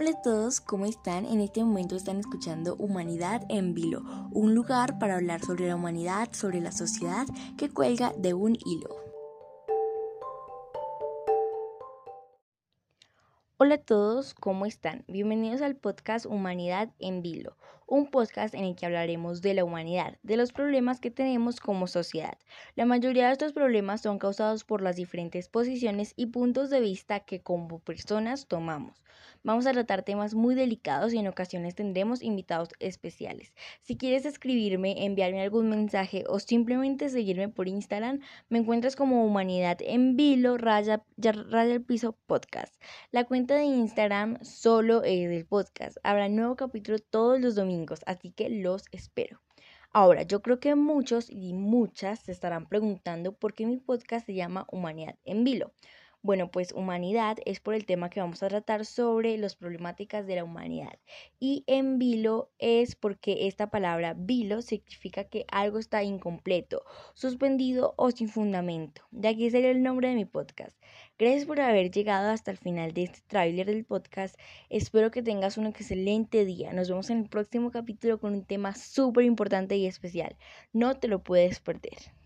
Hola a todos, ¿cómo están? En este momento están escuchando Humanidad en Vilo, un lugar para hablar sobre la humanidad, sobre la sociedad que cuelga de un hilo. Hola a todos, ¿cómo están? Bienvenidos al podcast Humanidad en Vilo, un podcast en el que hablaremos de la humanidad, de los problemas que tenemos como sociedad. La mayoría de estos problemas son causados por las diferentes posiciones y puntos de vista que como personas tomamos. Vamos a tratar temas muy delicados y en ocasiones tendremos invitados especiales. Si quieres escribirme, enviarme algún mensaje o simplemente seguirme por Instagram, me encuentras como Humanidad en Vilo, raya, raya el piso podcast. La cuenta de Instagram solo es del podcast. Habrá nuevo capítulo todos los domingos, así que los espero. Ahora, yo creo que muchos y muchas se estarán preguntando por qué mi podcast se llama Humanidad en Vilo. Bueno, pues humanidad es por el tema que vamos a tratar sobre las problemáticas de la humanidad. Y en vilo es porque esta palabra vilo significa que algo está incompleto, suspendido o sin fundamento. De aquí sería el nombre de mi podcast. Gracias por haber llegado hasta el final de este tráiler del podcast. Espero que tengas un excelente día. Nos vemos en el próximo capítulo con un tema súper importante y especial. No te lo puedes perder.